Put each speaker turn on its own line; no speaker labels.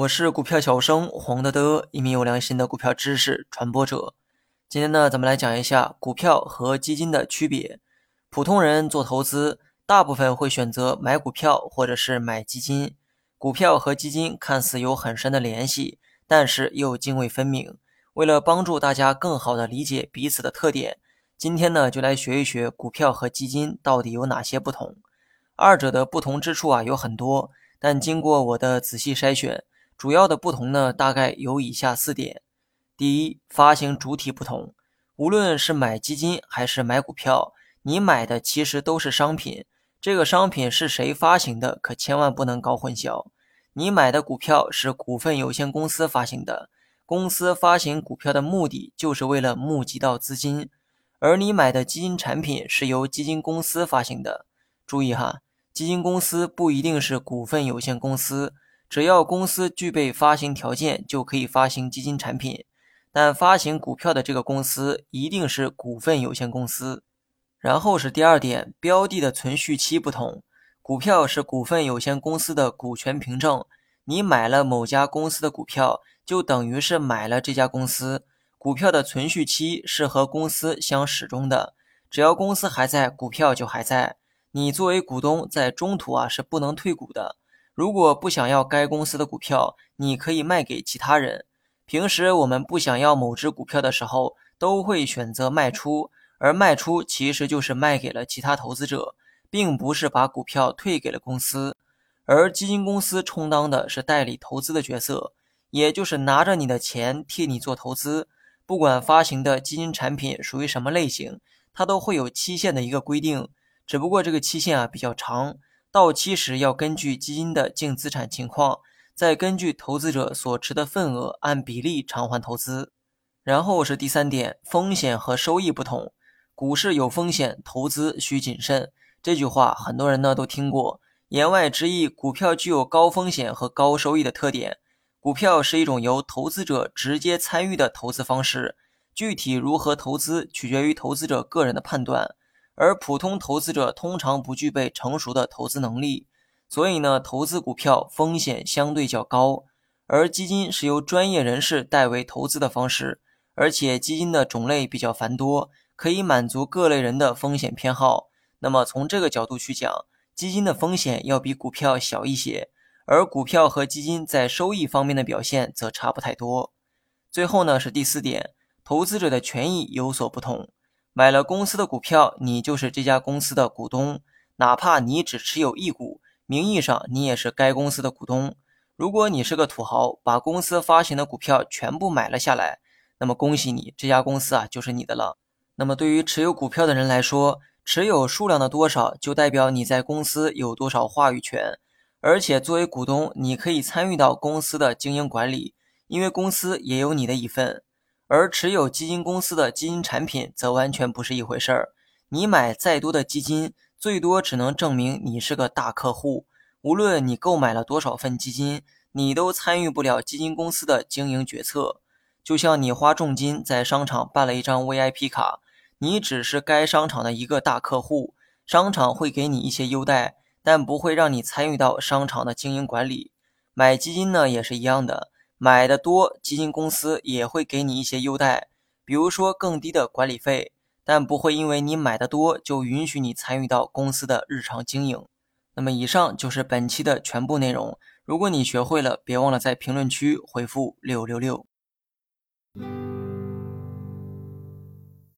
我是股票小生黄德德，一名有良心的股票知识传播者。今天呢，咱们来讲一下股票和基金的区别。普通人做投资，大部分会选择买股票或者是买基金。股票和基金看似有很深的联系，但是又泾渭分明。为了帮助大家更好的理解彼此的特点，今天呢，就来学一学股票和基金到底有哪些不同。二者的不同之处啊有很多，但经过我的仔细筛选。主要的不同呢，大概有以下四点：第一，发行主体不同。无论是买基金还是买股票，你买的其实都是商品。这个商品是谁发行的，可千万不能搞混淆。你买的股票是股份有限公司发行的，公司发行股票的目的就是为了募集到资金，而你买的基金产品是由基金公司发行的。注意哈，基金公司不一定是股份有限公司。只要公司具备发行条件，就可以发行基金产品。但发行股票的这个公司一定是股份有限公司。然后是第二点，标的的存续期不同。股票是股份有限公司的股权凭证，你买了某家公司的股票，就等于是买了这家公司。股票的存续期是和公司相始终的，只要公司还在，股票就还在。你作为股东，在中途啊是不能退股的。如果不想要该公司的股票，你可以卖给其他人。平时我们不想要某只股票的时候，都会选择卖出，而卖出其实就是卖给了其他投资者，并不是把股票退给了公司。而基金公司充当的是代理投资的角色，也就是拿着你的钱替你做投资。不管发行的基金产品属于什么类型，它都会有期限的一个规定，只不过这个期限啊比较长。到期时要根据基金的净资产情况，再根据投资者所持的份额按比例偿还投资。然后是第三点，风险和收益不同。股市有风险，投资需谨慎。这句话很多人呢都听过，言外之意，股票具有高风险和高收益的特点。股票是一种由投资者直接参与的投资方式，具体如何投资取决于投资者个人的判断。而普通投资者通常不具备成熟的投资能力，所以呢，投资股票风险相对较高。而基金是由专业人士代为投资的方式，而且基金的种类比较繁多，可以满足各类人的风险偏好。那么从这个角度去讲，基金的风险要比股票小一些，而股票和基金在收益方面的表现则差不太多。最后呢是第四点，投资者的权益有所不同。买了公司的股票，你就是这家公司的股东，哪怕你只持有一股，名义上你也是该公司的股东。如果你是个土豪，把公司发行的股票全部买了下来，那么恭喜你，这家公司啊就是你的了。那么对于持有股票的人来说，持有数量的多少就代表你在公司有多少话语权，而且作为股东，你可以参与到公司的经营管理，因为公司也有你的一份。而持有基金公司的基金产品则完全不是一回事儿。你买再多的基金，最多只能证明你是个大客户。无论你购买了多少份基金，你都参与不了基金公司的经营决策。就像你花重金在商场办了一张 VIP 卡，你只是该商场的一个大客户，商场会给你一些优待，但不会让你参与到商场的经营管理。买基金呢，也是一样的。买的多，基金公司也会给你一些优待，比如说更低的管理费，但不会因为你买的多就允许你参与到公司的日常经营。那么以上就是本期的全部内容。如果你学会了，别忘了在评论区回复六六六。